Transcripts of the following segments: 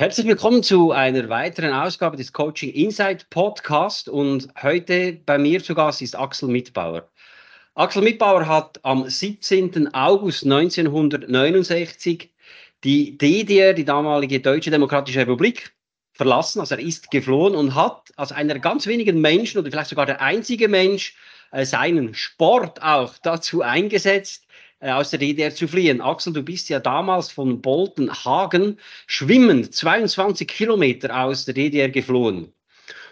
Herzlich willkommen zu einer weiteren Ausgabe des Coaching Insight Podcast und heute bei mir zu Gast ist Axel Mitbauer. Axel Mitbauer hat am 17. August 1969 die DDR, die damalige Deutsche Demokratische Republik, verlassen. Also er ist geflohen und hat als einer ganz wenigen Menschen oder vielleicht sogar der einzige Mensch äh, seinen Sport auch dazu eingesetzt, aus der DDR zu fliehen. Axel, du bist ja damals von Boltenhagen schwimmend 22 Kilometer aus der DDR geflohen.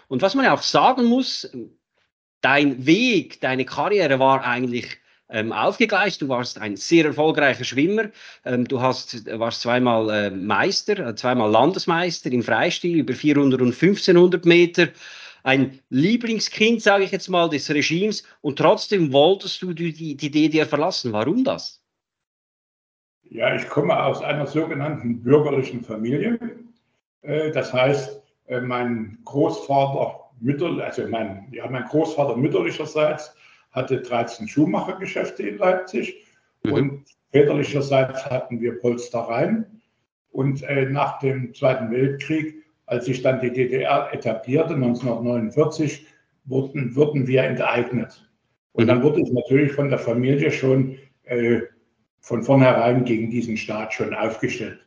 Und was man ja auch sagen muss, dein Weg, deine Karriere war eigentlich ähm, aufgegleist. Du warst ein sehr erfolgreicher Schwimmer. Ähm, du hast, warst zweimal äh, Meister, äh, zweimal Landesmeister im Freistil über 400 und 1500 Meter ein Lieblingskind, sage ich jetzt mal, des Regimes und trotzdem wolltest du die, die DDR verlassen. Warum das? Ja, ich komme aus einer sogenannten bürgerlichen Familie. Äh, das heißt, äh, mein Großvater mütter, also mein, ja, mein Großvater mütterlicherseits hatte 13 Schuhmachergeschäfte in Leipzig mhm. und väterlicherseits hatten wir Polstereien. Und äh, nach dem Zweiten Weltkrieg als sich dann die DDR etablierte, 1949, wurden, wurden wir enteignet. Und dann mhm. wurde es natürlich von der Familie schon äh, von vornherein gegen diesen Staat schon aufgestellt.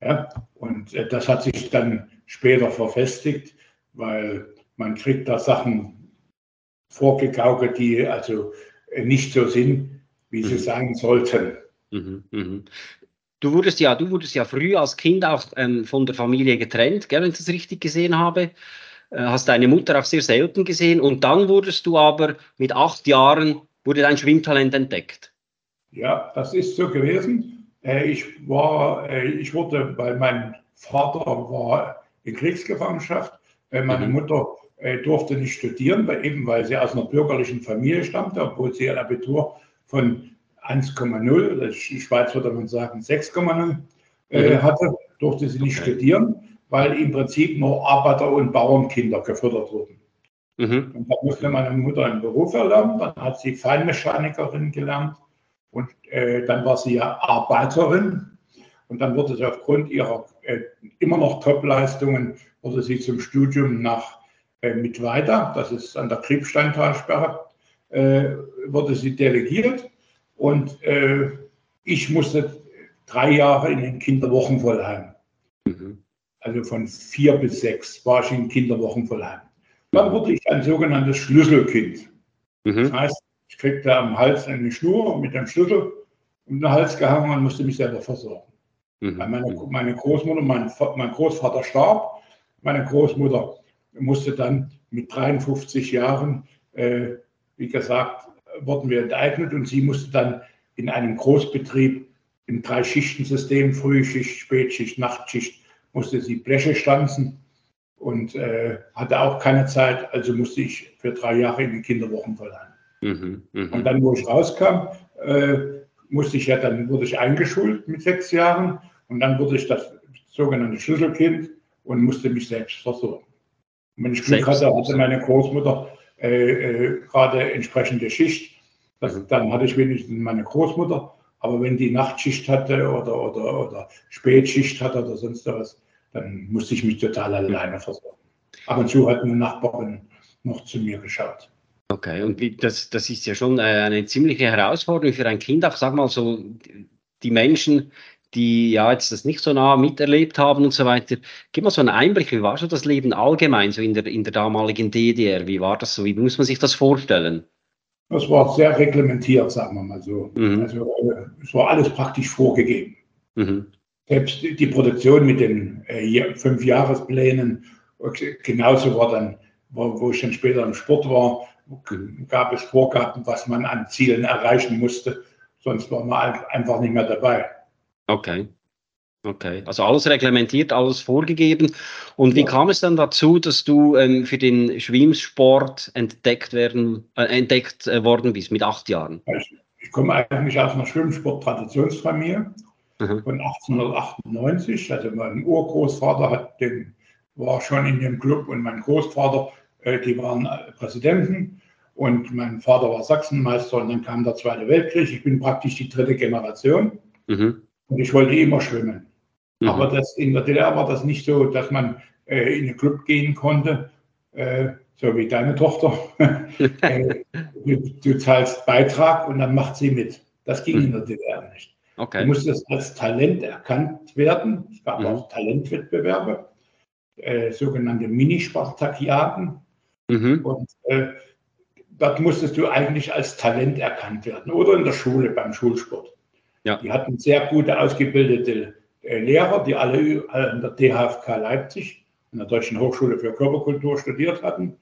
Ja? Und äh, das hat sich dann später verfestigt, weil man kriegt da Sachen vorgegaukelt, die also äh, nicht so sind, wie sie mhm. sein sollten. Mhm, mh. Du wurdest ja, du wurdest ja früh als Kind auch ähm, von der Familie getrennt, gell, wenn ich das richtig gesehen habe. Äh, hast deine Mutter auch sehr selten gesehen und dann wurdest du aber mit acht Jahren wurde dein Schwimmtalent entdeckt. Ja, das ist so gewesen. Äh, ich war, äh, ich wurde, weil mein Vater war in Kriegsgefangenschaft, äh, meine mhm. Mutter äh, durfte nicht studieren, weil, eben weil sie aus einer bürgerlichen Familie stammte, obwohl sie ein Abitur von 1,0, die Schweiz würde man sagen 6,0 äh, mhm. hatte, durfte sie nicht okay. studieren, weil im Prinzip nur Arbeiter- und Bauernkinder gefördert wurden. Mhm. Und da musste meine Mutter einen Beruf erlernen, dann hat sie Feinmechanikerin gelernt und äh, dann war sie ja Arbeiterin und dann wurde sie aufgrund ihrer äh, immer noch Top-Leistungen, wurde sie zum Studium nach äh, Mittweida, das ist an der Kriebsteintalsperre, äh, wurde sie delegiert und äh, ich musste drei Jahre in den Kinderwochenvollheim. Mhm. Also von vier bis sechs war ich in Kinderwochenvollheim. Dann wurde ich ein sogenanntes Schlüsselkind. Mhm. Das heißt, ich kriegte am Hals eine Schnur mit einem Schlüssel um den Hals gehangen und musste mich selber versorgen. Mhm. Meine, meine, Großmutter, mein, mein Großvater starb. Meine Großmutter musste dann mit 53 Jahren, äh, wie gesagt, wurden wir enteignet und sie musste dann in einem Großbetrieb im Drei-Schichten-System, Frühschicht, Spätschicht, Nachtschicht, musste sie Bleche stanzen und äh, hatte auch keine Zeit, also musste ich für drei Jahre in den Kinderwochen verleihen. Mhm, mh. Und dann, wo ich rauskam, äh, musste ich ja, dann wurde ich eingeschult mit sechs Jahren und dann wurde ich das sogenannte Schlüsselkind und musste mich selbst versorgen. Und wenn ich Glück hatte, hatte meine Großmutter äh, äh, gerade entsprechende Schicht. Das, dann hatte ich wenigstens meine Großmutter. Aber wenn die Nachtschicht hatte oder, oder, oder Spätschicht hatte oder sonst was, dann musste ich mich total alleine versorgen. Ab und zu hat eine Nachbarin noch zu mir geschaut. Okay, und das, das ist ja schon äh, eine ziemliche Herausforderung für ein Kind. Auch sag mal so, die Menschen, die ja jetzt das nicht so nah miterlebt haben und so weiter. Gib mal so einen Einblick, wie war so das Leben allgemein so in der, in der damaligen DDR? Wie war das so? Wie muss man sich das vorstellen? Das war sehr reglementiert, sagen wir mal so. Mhm. Also äh, es war alles praktisch vorgegeben. Mhm. Selbst die Produktion mit den äh, Fünfjahresplänen, genauso war dann, wo, wo ich dann später im Sport war, gab es Vorgaben, was man an Zielen erreichen musste. Sonst war man einfach nicht mehr dabei. Okay. Okay, also alles reglementiert, alles vorgegeben. Und wie ja. kam es dann dazu, dass du ähm, für den Schwimmsport entdeckt, werden, äh, entdeckt äh, worden bist mit acht Jahren? Ich, ich komme eigentlich aus einer Schwimmsport-Traditionsfamilie mhm. von 1898. Also mein Urgroßvater hat den, war schon in dem Club und mein Großvater, äh, die waren äh, Präsidenten. Und mein Vater war Sachsenmeister und dann kam der Zweite Weltkrieg. Ich bin praktisch die dritte Generation. Mhm. Und ich wollte immer schwimmen. Mhm. Aber das, in der DDR war das nicht so, dass man äh, in den Club gehen konnte, äh, so wie deine Tochter. äh, du, du, zahlst Beitrag und dann macht sie mit. Das ging mhm. in der DDR nicht. Okay. Du musstest als Talent erkannt werden. Es gab mhm. auch Talentwettbewerbe, äh, sogenannte Mini-Spartakiaden. Mhm. Und äh, dort musstest du eigentlich als Talent erkannt werden oder in der Schule beim Schulsport. Ja. Die hatten sehr gute ausgebildete äh, Lehrer, die alle an der DHFK Leipzig, an der Deutschen Hochschule für Körperkultur studiert hatten.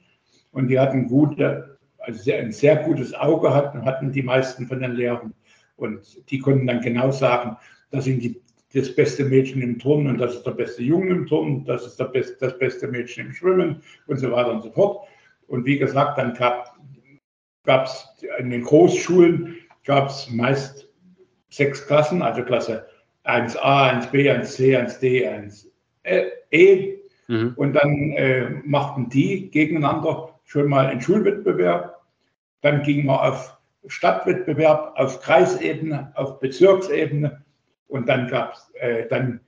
Und die hatten gute, also ein sehr gutes Auge hatten, hatten die meisten von den Lehrern. Und die konnten dann genau sagen, das sind die, das beste Mädchen im Turnen und das ist der beste Junge im Turnen, das ist best, das beste Mädchen im Schwimmen und so weiter und so fort. Und wie gesagt, dann gab es in den Großschulen gab es meist sechs Klassen, also Klasse 1a, 1b, 1c, 1d, 1e. Mhm. Und dann äh, machten die gegeneinander schon mal einen Schulwettbewerb. Dann ging man auf Stadtwettbewerb, auf Kreisebene, auf Bezirksebene. Und dann gab äh, dann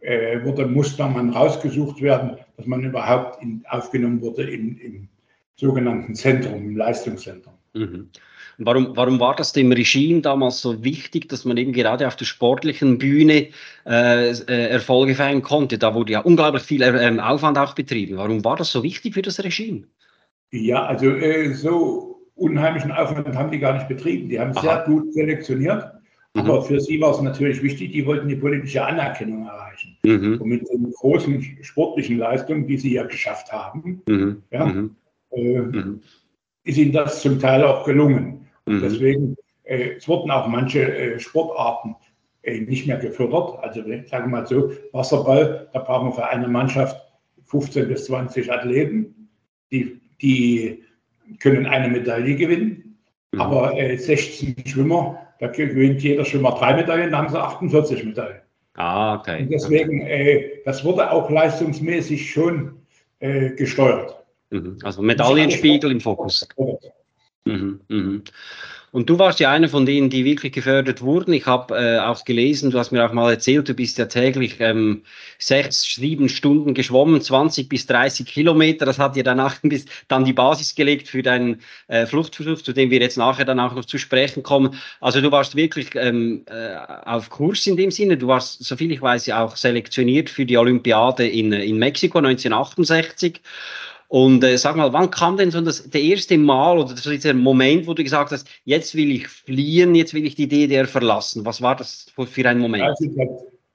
äh, wurde, musste man rausgesucht werden, dass man überhaupt in, aufgenommen wurde im, im sogenannten Zentrum, im Leistungszentrum. Mhm. Warum, warum war das dem Regime damals so wichtig, dass man eben gerade auf der sportlichen Bühne äh, äh, Erfolge feiern konnte? Da wurde ja unglaublich viel äh, Aufwand auch betrieben. Warum war das so wichtig für das Regime? Ja, also äh, so unheimlichen Aufwand haben die gar nicht betrieben. Die haben Aha. sehr gut selektioniert. Mhm. Aber für sie war es natürlich wichtig, die wollten die politische Anerkennung erreichen. Mhm. Und mit den großen sportlichen Leistungen, die sie ja geschafft haben, mhm. Ja, mhm. äh. Ist ihnen das zum Teil auch gelungen. Mhm. Deswegen, äh, es wurden auch manche äh, Sportarten äh, nicht mehr gefördert. Also sagen wir mal so, Wasserball, da brauchen wir für eine Mannschaft 15 bis 20 Athleten, die, die können eine Medaille gewinnen. Mhm. Aber 16 äh, Schwimmer, da gewinnt jeder Schwimmer drei Medaillen, dann haben sie 48 Medaillen. Ah, okay. Und deswegen, okay. Äh, das wurde auch leistungsmäßig schon äh, gesteuert. Mhm. Also Medaillenspiegel im Fokus. Mhm, mhm. Und du warst ja einer von denen, die wirklich gefördert wurden. Ich habe äh, auch gelesen, du hast mir auch mal erzählt, du bist ja täglich ähm, sechs, sieben Stunden geschwommen, 20 bis 30 Kilometer. Das hat dir danach bis, dann die Basis gelegt für deinen äh, Fluchtversuch, zu dem wir jetzt nachher dann auch noch zu sprechen kommen. Also du warst wirklich ähm, äh, auf Kurs in dem Sinne. Du warst, soviel ich weiß, ja auch selektioniert für die Olympiade in, in Mexiko 1968. Und äh, sag mal, wann kam denn so das der erste Mal oder so dieser Moment, wo du gesagt hast, jetzt will ich fliehen, jetzt will ich die DDR verlassen? Was war das für ein Moment? Also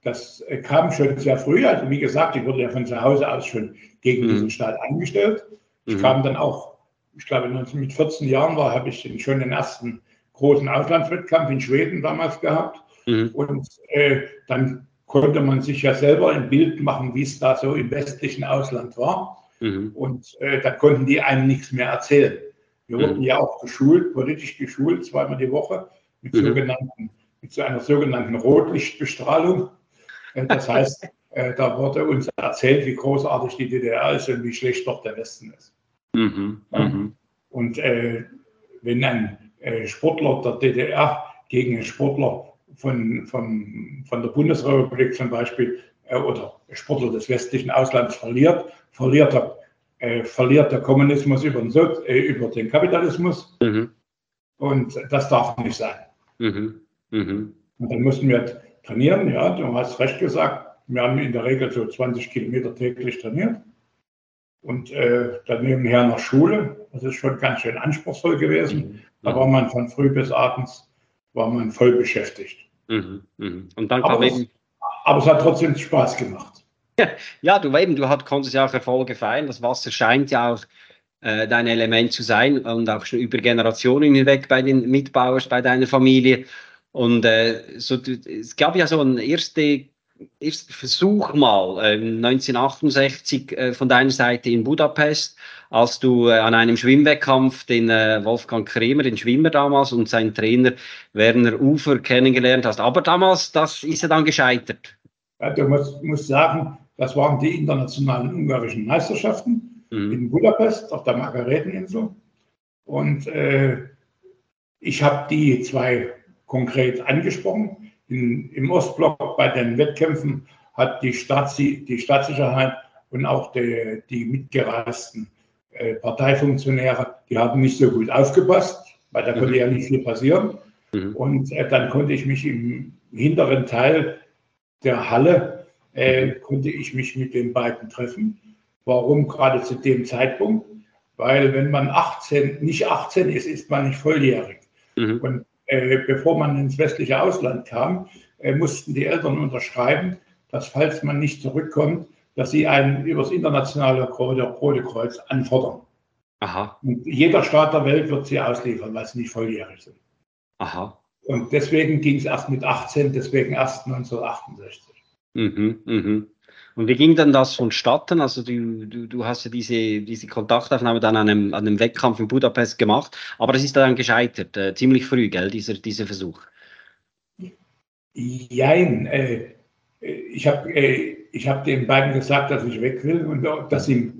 das, das kam schon sehr früh. Also wie gesagt, ich wurde ja von zu Hause aus schon gegen mhm. diesen Staat eingestellt. Ich mhm. kam dann auch, ich glaube, mit 14 Jahren war, habe ich schon den ersten großen Auslandswettkampf in Schweden damals gehabt. Mhm. Und äh, dann konnte man sich ja selber ein Bild machen, wie es da so im westlichen Ausland war. Mhm. Und äh, da konnten die einem nichts mehr erzählen. Wir mhm. wurden ja auch geschult, politisch geschult, zweimal die Woche, mit, mhm. sogenannten, mit so einer sogenannten Rotlichtbestrahlung. Äh, das heißt, äh, da wurde uns erzählt, wie großartig die DDR ist und wie schlecht doch der Westen ist. Mhm. Mhm. Und äh, wenn ein äh, Sportler der DDR gegen einen Sportler von, von, von der Bundesrepublik zum Beispiel äh, oder Sportler des westlichen Auslands verliert, verliert der, äh, verliert der Kommunismus über den, so äh, über den Kapitalismus. Mhm. Und das darf nicht sein. Mhm. Mhm. Und dann mussten wir trainieren, ja, du hast recht gesagt, wir haben in der Regel so 20 Kilometer täglich trainiert. Und äh, dann nebenher noch Schule. Das ist schon ganz schön anspruchsvoll gewesen. Mhm. Da war man von früh bis abends war man voll beschäftigt. Mhm. Mhm. Und dann kam aber, eben... es, aber es hat trotzdem Spaß gemacht. ja, du eben, du konntest ja auch Erfolge feiern. Das Wasser scheint ja auch äh, dein Element zu sein und auch schon über Generationen hinweg bei den Mitbauern, bei deiner Familie. Und äh, so, es gab ja so eine erste ersten Versuch mal äh, 1968 äh, von deiner Seite in Budapest, als du äh, an einem Schwimmwettkampf den äh, Wolfgang Kremer, den Schwimmer damals, und seinen Trainer Werner Ufer kennengelernt hast. Aber damals, das ist ja dann gescheitert. Du musst, musst sagen, das waren die internationalen ungarischen Meisterschaften mhm. in Budapest auf der Margareteninsel. Und äh, ich habe die zwei konkret angesprochen. In, Im Ostblock bei den Wettkämpfen hat die, Staatsi, die Staatssicherheit und auch die, die mitgereisten äh, Parteifunktionäre, die haben nicht so gut aufgepasst, weil da konnte mhm. ja nicht viel passieren. Mhm. Und äh, dann konnte ich mich im hinteren Teil der Halle, äh, konnte ich mich mit den beiden treffen. Warum gerade zu dem Zeitpunkt? Weil wenn man 18, nicht 18 ist, ist man nicht volljährig. Mhm. Und äh, bevor man ins westliche Ausland kam, äh, mussten die Eltern unterschreiben, dass falls man nicht zurückkommt, dass sie einen übers internationale Rote Kreuz anfordern. Aha. Und jeder Staat der Welt wird sie ausliefern, weil sie nicht volljährig sind. Aha. Und deswegen ging es erst mit 18, deswegen erst 1968. Mhm, mhm. Und wie ging dann das vonstatten? Also du, du, du hast ja diese, diese Kontaktaufnahme dann an einem, an einem Wettkampf in Budapest gemacht, aber das ist dann gescheitert, äh, ziemlich früh, gell, dieser, dieser Versuch. Jein, äh, ich habe äh, hab den beiden gesagt, dass ich weg will und dass sie,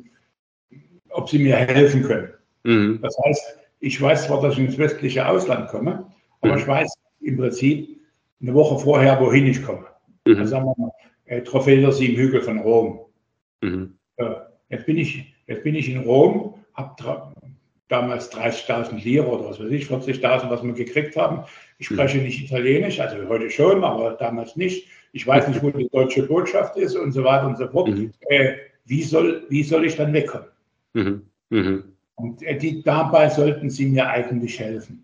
ob sie mir helfen können. Mhm. Das heißt, ich weiß zwar, dass ich ins westliche Ausland komme, aber mhm. ich weiß im Prinzip eine Woche vorher, wohin ich komme. Mhm. Also sagen wir mal, äh, Trophäe der sieben Hügel von Rom. Mhm. Äh, jetzt, bin ich, jetzt bin ich in Rom, habe damals 30.000 Lira oder was weiß ich, 40.000, was wir gekriegt haben. Ich mhm. spreche nicht Italienisch, also heute schon, aber damals nicht. Ich weiß nicht, wo die deutsche Botschaft ist und so weiter und so fort. Mhm. Äh, wie, soll, wie soll ich dann wegkommen? Mhm. Mhm. Und äh, die, dabei sollten sie mir eigentlich helfen.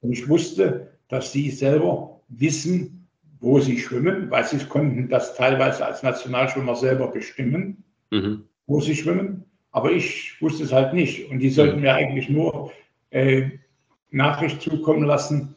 Und ich wusste, dass sie selber wissen, wo sie schwimmen, weil sie konnten das teilweise als Nationalschwimmer selber bestimmen, mhm. wo sie schwimmen. Aber ich wusste es halt nicht. Und die sollten mhm. mir eigentlich nur äh, Nachricht zukommen lassen,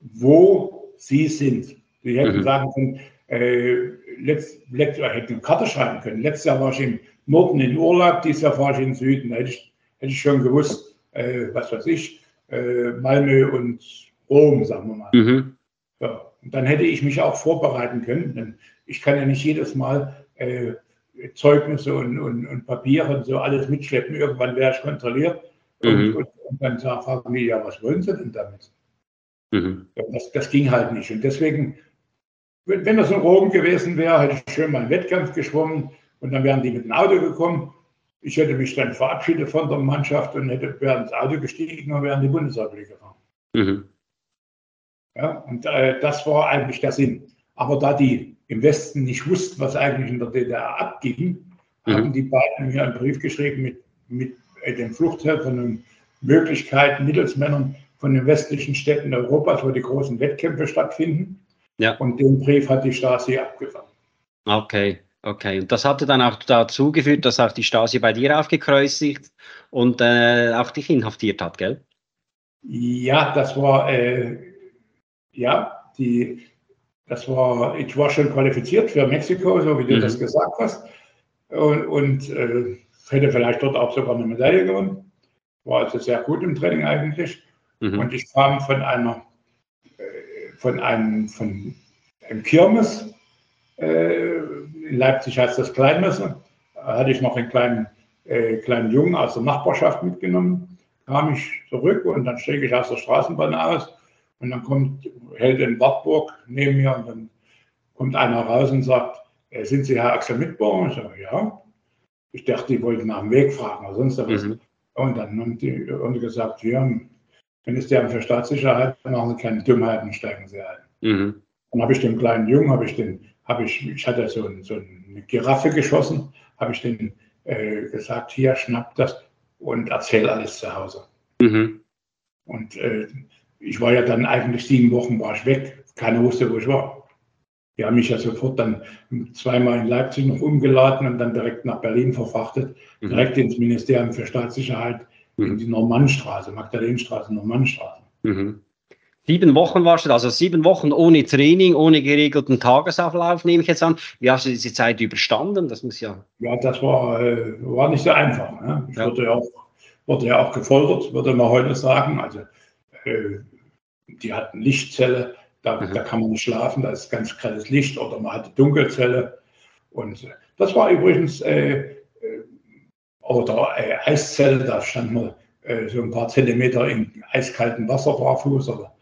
wo sie sind. Sie hätten mhm. sagen können, äh, letzt, letzt, hätten eine Karte schreiben können. Letztes Jahr war ich im Norden in Urlaub, dieses Jahr war ich im Süden. Da hätte ich, hätte ich schon gewusst, äh, was weiß ich, äh, Malmö und Rom, sagen wir mal. Mhm. Ja. Dann hätte ich mich auch vorbereiten können. Denn ich kann ja nicht jedes Mal äh, Zeugnisse und, und, und, Papiere und so alles mitschleppen. Irgendwann wäre ich kontrolliert. Mhm. Und, und, dann fragen die, ja, was wollen Sie denn damit? Mhm. Das, das, ging halt nicht. Und deswegen, wenn, wenn das in Rom gewesen wäre, hätte ich schön mal einen Wettkampf geschwommen und dann wären die mit dem Auto gekommen. Ich hätte mich dann verabschiedet von der Mannschaft und hätte wäre ins Auto gestiegen und wäre in die Bundesrepublik gefahren. Mhm. Ja, und äh, das war eigentlich der Sinn. Aber da die im Westen nicht wussten, was eigentlich in der DDR abging, mhm. haben die beiden mir einen Brief geschrieben mit, mit äh, den Fluchthelfern und Möglichkeiten, Mittelsmännern von den westlichen Städten Europas, wo die großen Wettkämpfe stattfinden. Ja. Und den Brief hat die Stasi abgefangen. Okay, okay. Und das hatte dann auch dazu geführt, dass auch die Stasi bei dir aufgekreuzigt und äh, auch dich inhaftiert hat, gell? Ja, das war äh, ja, die, das war, ich war schon qualifiziert für Mexiko, so wie du mhm. das gesagt hast. Und, und äh, hätte vielleicht dort auch sogar eine Medaille gewonnen. War also sehr gut im Training eigentlich. Mhm. Und ich kam von einer, äh, von einem, von einem Kirmes. In Leipzig heißt das Kleinmesse. Da hatte ich noch einen kleinen, äh, kleinen Jungen aus der Nachbarschaft mitgenommen. Kam ich zurück und dann steige ich aus der Straßenbahn aus und dann kommt, hält in Wartburg neben mir und dann kommt einer raus und sagt, äh, sind Sie Herr Axel Mitbauer? Ich sage, ja. Ich dachte, die wollten nach dem Weg fragen oder sonst was. Mhm. Und dann haben die, haben gesagt, ja, Ministerium für Staatssicherheit, machen Sie keine Dummheiten, steigen Sie ein. Mhm. Dann habe ich den kleinen Jungen, habe ich den, habe ich, ich hatte so, ein, so eine Giraffe geschossen, habe ich den äh, gesagt, hier, schnapp das und erzähl alles zu Hause. Mhm. Und äh, ich war ja dann eigentlich sieben Wochen war ich weg. Keiner wusste, wo ich war. Die haben mich ja sofort dann zweimal in Leipzig noch umgeladen und dann direkt nach Berlin verfrachtet, mhm. direkt ins Ministerium für Staatssicherheit, mhm. in die Normannstraße, Magdalenenstraße, Normannstraße. Mhm. Sieben Wochen warst du, also sieben Wochen ohne Training, ohne geregelten Tagesablauf, nehme ich jetzt an. Wie hast du diese Zeit überstanden? Das muss ja. Ja, das war, äh, war nicht so einfach. Ne? Ich ja. wurde, ja auch, wurde ja auch gefoltert, würde man heute sagen. Also, äh, die hatten Lichtzelle, da, mhm. da kann man nicht schlafen, da ist ganz grelles Licht, oder man hatte Dunkelzelle. Und äh, das war übrigens, äh, äh, oder äh, Eiszelle, da stand man so ein paar Zentimeter in eiskaltem Wasser barfuß oder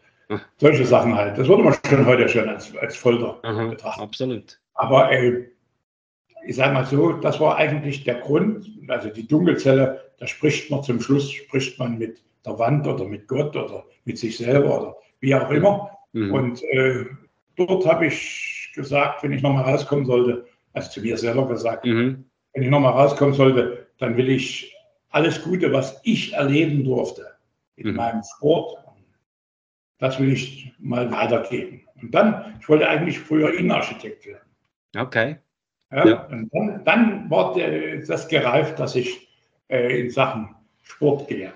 solche Sachen halt. Das würde man schon heute schon als, als Folter Aha, betrachten. Absolut. Aber äh, ich sage mal so, das war eigentlich der Grund. Also die Dunkelzelle, da spricht man zum Schluss, spricht man mit der Wand oder mit Gott oder mit sich selber oder wie auch immer. Mhm. Und äh, dort habe ich gesagt, wenn ich nochmal rauskommen sollte, also zu mir selber gesagt, mhm. wenn ich nochmal rauskommen sollte, dann will ich alles Gute, was ich erleben durfte in mhm. meinem Sport, das will ich mal weitergeben. Und dann, ich wollte eigentlich früher Innenarchitekt werden. Okay. Ja, ja. Und dann, dann war der, das gereift, dass ich äh, in Sachen Sport gehe.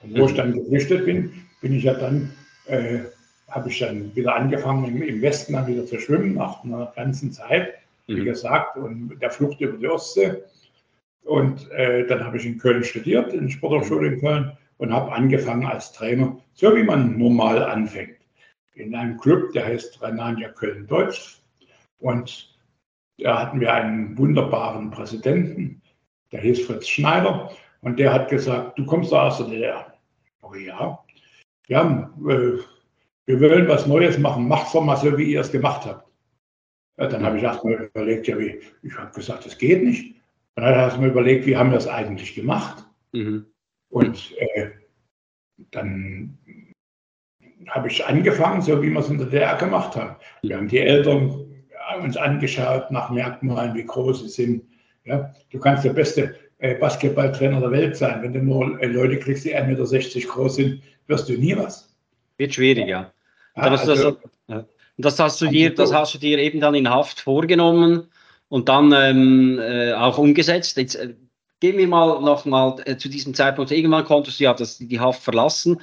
Und wo mhm. ich dann geflüchtet bin, bin ich ja dann, äh, habe ich dann wieder angefangen, im, im, Westen dann wieder zu schwimmen, nach einer ganzen Zeit, wie mhm. gesagt, und der Flucht über die Ostsee. Und äh, dann habe ich in Köln studiert, in der Sporthochschule in Köln und habe angefangen als Trainer, so wie man normal anfängt. In einem Club, der heißt Renania Köln-Deutsch. Und da hatten wir einen wunderbaren Präsidenten, der hieß Fritz Schneider. Und der hat gesagt, du kommst aus der DDR. Oh ja, ja, äh, wir wollen was Neues machen, macht's doch mal so, wie ihr es gemacht habt. Ja, dann habe ich erstmal überlegt, ja, wie, ich habe gesagt, das geht nicht. Dann hat er erstmal überlegt, wie haben wir das eigentlich gemacht? Mhm. Und äh, dann habe ich angefangen, so wie wir es in der DDR gemacht haben. Wir haben die Eltern uns angeschaut nach Merkmalen, wie groß sie sind. Ja, du kannst der beste äh, Basketballtrainer der Welt sein. Wenn du nur äh, Leute kriegst, die 1,60 Meter groß sind, wirst du nie was. Wird schwierig, ja. ja das, also, das, das, hast du dir, das hast du dir eben dann in Haft vorgenommen und dann ähm, äh, auch umgesetzt. Jetzt, äh, gehen wir mal nochmal äh, zu diesem Zeitpunkt. Irgendwann konntest du ja das, die Haft verlassen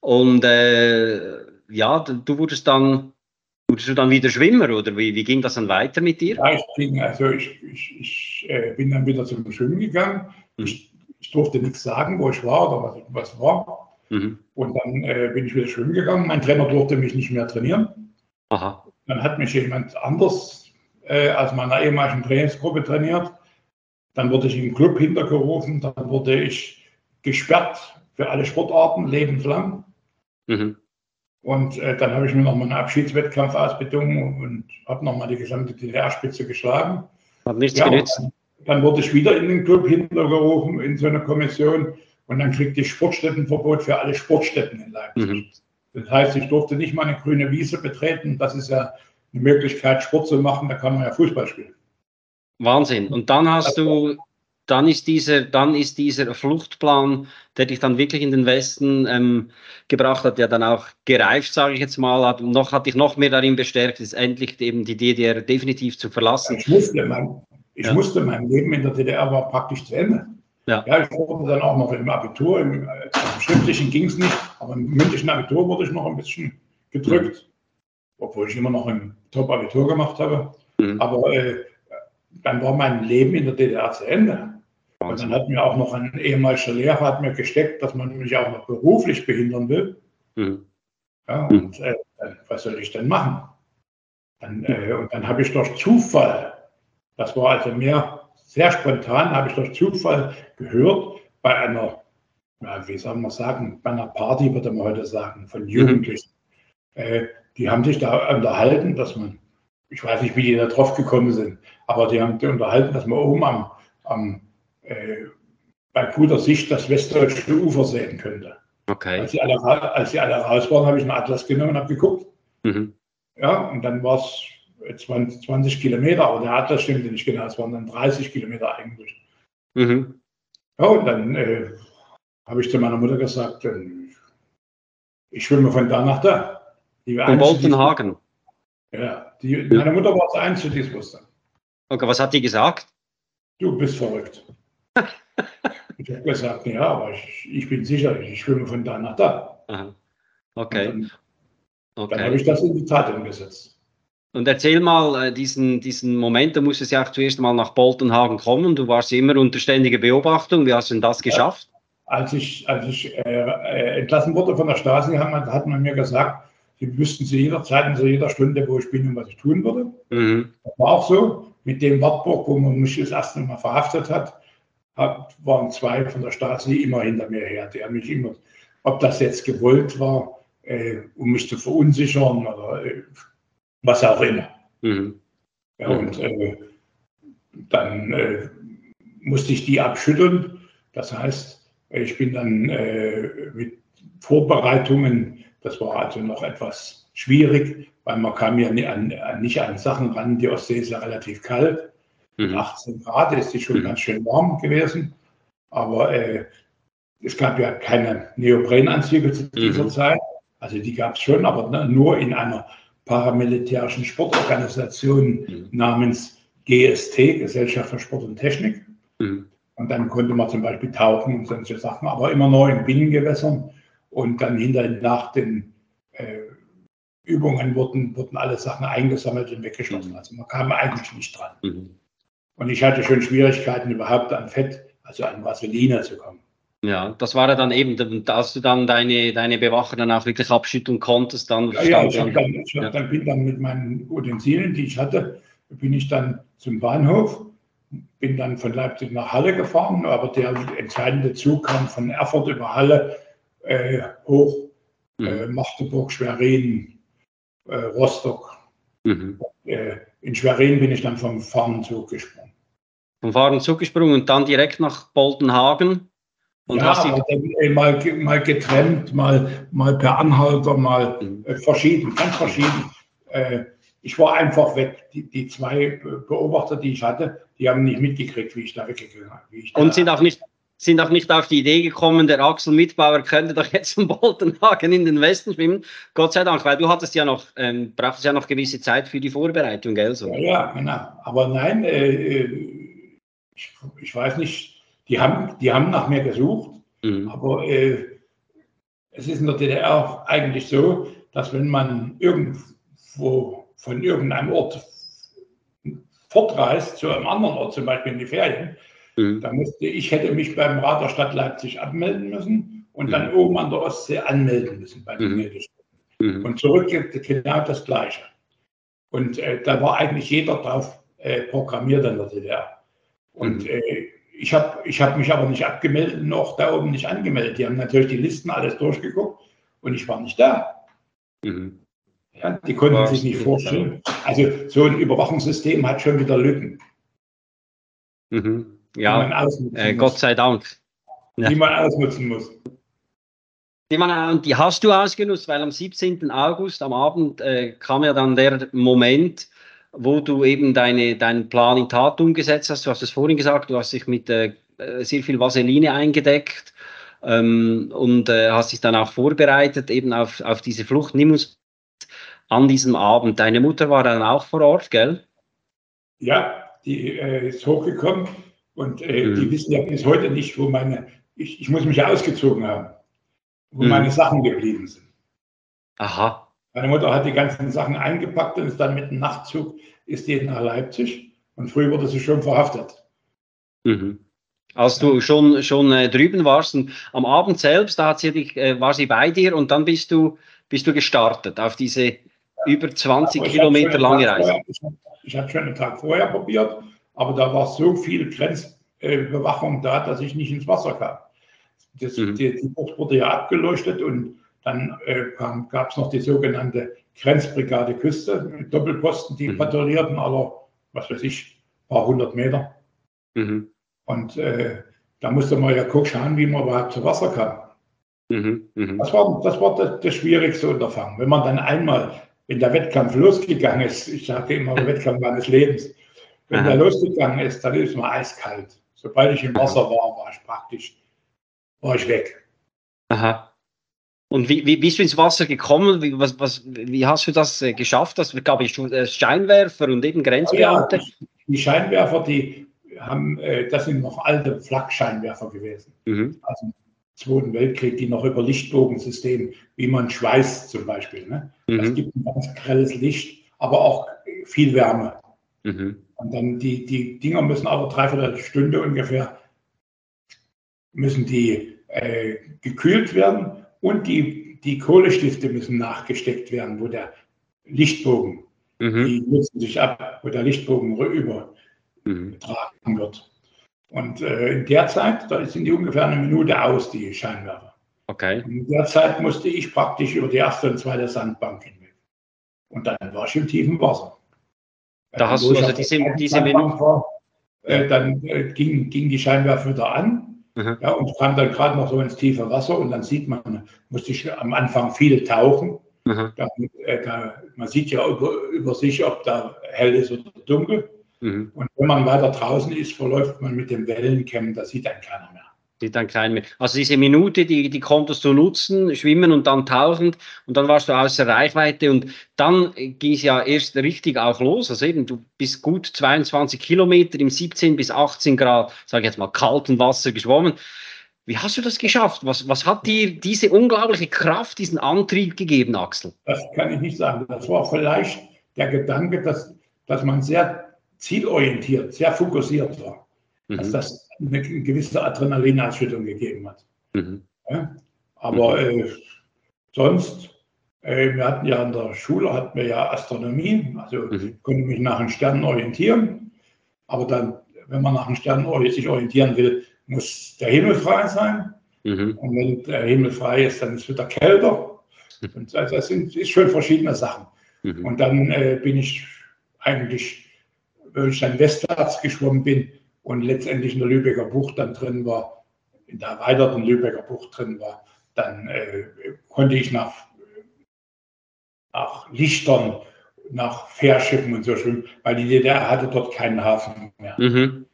und äh, ja, du wurdest dann, wurdest du dann wieder Schwimmer oder wie, wie ging das dann weiter mit dir? Ja, ich ging, also ich, ich, ich äh, bin dann wieder zum Schwimmen gegangen. Mhm. Ich, ich, durfte nichts sagen, wo ich war oder was, was war. Mhm. Und dann äh, bin ich wieder schwimmen gegangen. Mein Trainer durfte mich nicht mehr trainieren. Aha. Dann hat mich jemand anders äh, aus meiner ehemaligen Trainingsgruppe trainiert. Dann wurde ich im Club hintergerufen, dann wurde ich gesperrt für alle Sportarten lebenslang. Mhm. Und äh, dann habe ich mir nochmal einen Abschiedswettkampf ausbedungen und habe nochmal die gesamte DDR-Spitze geschlagen. Hat nichts ja, genützt. Dann, dann, wurde ich wieder in den Club hintergerufen, in so eine Kommission. Und dann kriegte ich Sportstättenverbot für alle Sportstätten in Leipzig. Mhm. Das heißt, ich durfte nicht mal eine grüne Wiese betreten. Das ist ja eine Möglichkeit, Sport zu machen. Da kann man ja Fußball spielen. Wahnsinn. Und dann hast du, dann ist dieser, dann ist dieser Fluchtplan, der dich dann wirklich in den Westen ähm, gebracht hat, ja dann auch gereift, sage ich jetzt mal, hat, noch, hat dich noch mehr darin bestärkt, ist endlich eben die DDR definitiv zu verlassen. Ich musste, mein, ich ja. musste mein Leben in der DDR war praktisch zu Ende. Ja. ja, ich wurde dann auch noch im Abitur, im, äh, im Schriftlichen ging es nicht, aber im mündlichen Abitur wurde ich noch ein bisschen gedrückt, mhm. obwohl ich immer noch ein Top-Abitur gemacht habe. Mhm. Aber äh, dann war mein Leben in der DDR zu Ende. Und dann hat mir auch noch ein ehemaliger Lehrer hat mir gesteckt, dass man mich auch noch beruflich behindern will. Mhm. Ja, mhm. und äh, was soll ich denn machen? Dann, äh, und dann habe ich durch Zufall, das war also mehr sehr spontan, habe ich durch Zufall gehört bei einer, ja, wie soll man sagen, bei einer Party, würde man heute sagen, von mhm. Jugendlichen. Mhm. Äh, die haben sich da unterhalten, dass man ich weiß nicht, wie die da drauf gekommen sind, aber die haben die unterhalten, dass man oben am, am äh, bei guter Sicht das westdeutsche Ufer sehen könnte. Okay. Als sie alle, als sie alle raus waren, habe ich einen Atlas genommen und habe geguckt. Mhm. Ja, und dann war es 20, 20, Kilometer, aber der Atlas stimmte nicht genau, es waren dann 30 Kilometer eigentlich. Mhm. Ja, und dann äh, habe ich zu meiner Mutter gesagt, ich schwimme von da nach da. Von Wolfenhagen. Ja, die, meine Mutter die es wusste. Okay, was hat die gesagt? Du bist verrückt. ich habe gesagt, ja, aber ich, ich, bin sicher, ich schwimme von da nach da. Aha. Okay. Und, Okay. Dann habe ich das in die Tat umgesetzt. Und erzähl mal äh, diesen, diesen Moment, da musstest ja auch zuerst mal nach Boltenhagen kommen. Du warst immer unter ständiger Beobachtung. Wie hast du denn das geschafft? Als ich, als ich äh, äh entlassen wurde von der Stasi, hat man, hat man mir gesagt, sie wüssten zu jeder Zeit und zu jeder Stunde, wo ich bin und was ich tun würde. Mhm. Das war auch so. Mit dem Wartburg, wo man mich das erste Mal verhaftet hat, hat waren zwei von der Stasi immer hinter mir her. Die haben mich immer, ob das jetzt gewollt war, äh, um mich zu verunsichern oder äh, was auch immer. Mhm. Ja, und äh, dann äh, musste ich die abschütteln. Das heißt, ich bin dann äh, mit Vorbereitungen, das war also noch etwas schwierig, weil man kam ja nicht an, nicht an Sachen ran. Die Ostsee ist ja relativ kalt. Mhm. 18 Grad ist die schon mhm. ganz schön warm gewesen. Aber äh, es gab ja keine Neoprenanzüge zu dieser mhm. Zeit. Also die gab es schon, aber ne, nur in einer paramilitärischen Sportorganisation mhm. namens GST, Gesellschaft für Sport und Technik. Mhm. Und dann konnte man zum Beispiel tauchen und solche Sachen, aber immer noch in Binnengewässern. Und dann hinter nach den äh, Übungen wurden, wurden alle Sachen eingesammelt und weggeschlossen. Mhm. Also man kam eigentlich nicht dran. Mhm. Und ich hatte schon Schwierigkeiten, überhaupt an Fett, also an Vaseline zu kommen. Ja, das war ja dann eben, dass du dann deine, deine Bewacher dann auch wirklich abschütteln konntest. Dann ja, ja ich, dann, dann, ich ja. dann bin dann mit meinen Utensilien, die ich hatte, bin ich dann zum Bahnhof, bin dann von Leipzig nach Halle gefahren, aber der entscheidende Zug kam von Erfurt über Halle äh, hoch, mhm. äh, Magdeburg, Schwerin, äh, Rostock. Mhm. Äh, in Schwerin bin ich dann vom Fahrenzug gesprungen. Vom Fahrenzug gesprungen und dann direkt nach Boltenhagen? Und ja, hast dann, äh, mal, mal getrennt, mal, mal per Anhalter, mal mhm. äh, verschieden, ganz verschieden. Äh, ich war einfach weg. Die, die, zwei Beobachter, die ich hatte, die haben nicht mitgekriegt, wie ich da weggegangen bin. Und sind auch, nicht, sind auch nicht auf die Idee gekommen, der Axel Mitbauer könnte doch jetzt zum Boltenhagen in den Westen schwimmen. Gott sei Dank, weil du hattest ja noch, ähm, brauchtest ja noch gewisse Zeit für die Vorbereitung, gell? So. Ja, ja, genau. Aber nein, äh, äh ich, ich weiß nicht, die haben, die haben nach mir gesucht, mhm. aber äh, es ist in der DDR eigentlich so, dass wenn man irgendwo von irgendeinem Ort fortreist zu einem anderen Ort, zum Beispiel in die Ferien, mhm. dann musste ich hätte mich beim Rat der Stadt Leipzig abmelden müssen und mhm. dann oben an der Ostsee anmelden müssen bei den mhm. mhm. Und zurück genau das Gleiche. Und äh, da war eigentlich jeder drauf äh, programmiert in der DDR. Und mhm. äh, ich habe ich hab mich aber nicht abgemeldet, noch da oben nicht angemeldet. Die haben natürlich die Listen alles durchgeguckt und ich war nicht da. Mhm. Ja, die konnten sich nicht vorstellen. Also so ein Überwachungssystem hat schon wieder Lücken. Mhm. Ja, äh, Gott sei Dank. Die man ausnutzen muss. Die, man, die hast du ausgenutzt, weil am 17. August am Abend äh, kam ja dann der Moment, wo du eben deine, deinen Plan in Tat umgesetzt hast. Du hast es vorhin gesagt, du hast dich mit äh, sehr viel Vaseline eingedeckt ähm, und äh, hast dich dann auch vorbereitet eben auf, auf diese Flucht. Nimm uns an diesem Abend. Deine Mutter war dann auch vor Ort, gell? Ja, die äh, ist hochgekommen und äh, mhm. die wissen ja bis heute nicht, wo meine, ich, ich muss mich ausgezogen haben, wo mhm. meine Sachen geblieben sind. Aha. Meine Mutter hat die ganzen Sachen eingepackt und ist dann mit dem Nachtzug ist die nach Leipzig und früh wurde sie schon verhaftet. Mhm. Als du schon, schon äh, drüben warst und am Abend selbst, da hat sie dich, äh, war sie bei dir und dann bist du, bist du gestartet auf diese über 20 aber Kilometer lange Reise. Vorher, ich habe schon einen Tag vorher probiert, aber da war so viel Grenzbewachung da, dass ich nicht ins Wasser kam. Das, mhm. die, die Bucht wurde ja abgeleuchtet und dann äh, gab es noch die sogenannte Grenzbrigade Küste mit Doppelposten, die mhm. patrouillierten aller, was weiß ich, paar hundert Meter. Mhm. Und äh, da musste man ja gucken, schauen, wie man überhaupt zu Wasser kam. Mhm. mhm. Das war, das, war das, das, schwierigste Unterfangen. Wenn man dann einmal, wenn der Wettkampf losgegangen ist, ich sage immer, der Wettkampf meines Lebens, wenn Aha. der losgegangen ist, dann ist man eiskalt. Sobald ich im Wasser war, war ich praktisch, war ich weg. Aha. Und wie, wie bist du ins Wasser gekommen? Wie, was, was, wie hast du das äh, geschafft? Das gab es äh, Scheinwerfer und eben Grenzbeamte? Ja, die Scheinwerfer, die haben, äh, das sind noch alte Flakscheinwerfer gewesen. Mhm. Also Zweiten Weltkrieg, die noch über Lichtbogensystem, wie man schweißt zum Beispiel. Ne? Mhm. Das gibt ein ganz grelles Licht, aber auch viel Wärme. Mhm. Und dann die, die Dinger müssen aber dreiviertel Stunde ungefähr müssen die äh, gekühlt werden und die, die Kohlestifte müssen nachgesteckt werden, wo der Lichtbogen, mhm. die nutzen sich ab, wo der Lichtbogen übertragen mhm. wird. Und äh, in der Zeit, da sind die ungefähr eine Minute aus, die Scheinwerfer. Okay. Und in der Zeit musste ich praktisch über die erste und zweite Sandbank hinweg. Und dann war ich im tiefen Wasser. Da hast du also diese, diese Minute. War, äh, dann äh, ging, ging die Scheinwerfer wieder an. Mhm. Ja, und kam dann gerade noch so ins tiefe Wasser und dann sieht man, musste ich am Anfang viel tauchen. Mhm. Da, äh, da, man sieht ja über, über sich, ob da hell ist oder dunkel. Mhm. Und wenn man weiter draußen ist, verläuft man mit dem Wellencam, da sieht dann keiner mehr. Sieht dann keiner mehr. Also diese Minute, die, die konntest du nutzen, schwimmen und dann tauchen und dann warst du außer Reichweite und dann ging es ja erst richtig auch los. Also eben, du bist gut 22 Kilometer im 17 bis 18 Grad, sage ich jetzt mal, kalten Wasser geschwommen. Wie hast du das geschafft? Was, was hat dir diese unglaubliche Kraft, diesen Antrieb gegeben, Axel? Das kann ich nicht sagen. Das war vielleicht der Gedanke, dass, dass man sehr zielorientiert, sehr fokussiert war. Mhm. Dass das eine gewisse Adrenalinausschüttung gegeben hat. Mhm. Ja? Aber mhm. äh, sonst, äh, wir hatten ja in der Schule hatten wir ja Astronomie, also mhm. konnte mich nach den Sternen orientieren. Aber dann, wenn man nach den Sternen sich orientieren will, muss der Himmel frei sein. Mhm. Und wenn der Himmel frei ist, dann ist es wieder kälter. Und das sind ist schon verschiedene Sachen. Mhm. Und dann äh, bin ich eigentlich wo ich dann westwärts geschwommen bin und letztendlich in der Lübecker Bucht dann drin war, in der erweiterten Lübecker Bucht drin war, dann äh, konnte ich nach, nach Lichtern, nach Fährschiffen und so schwimmen, weil die DDR hatte dort keinen Hafen mehr. Mhm.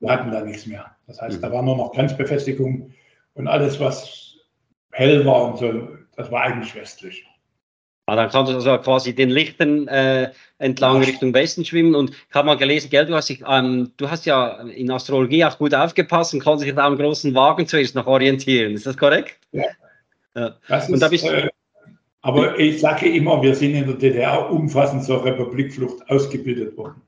Wir hatten da nichts mehr. Das heißt, mhm. da war nur noch Grenzbefestigung und alles, was hell war und so, das war eigentlich westlich. Ah, dann kannst du also quasi den Lichten äh, entlang Richtung Westen schwimmen. Und ich habe mal gelesen, gell, du, hast dich, ähm, du hast ja in Astrologie auch gut aufgepasst und konntest dich da am großen Wagen zuerst noch orientieren. Ist das korrekt? Ja. ja. Das und ist, da bist äh, aber ich sage immer, wir sind in der DDR umfassend zur Republikflucht ausgebildet worden.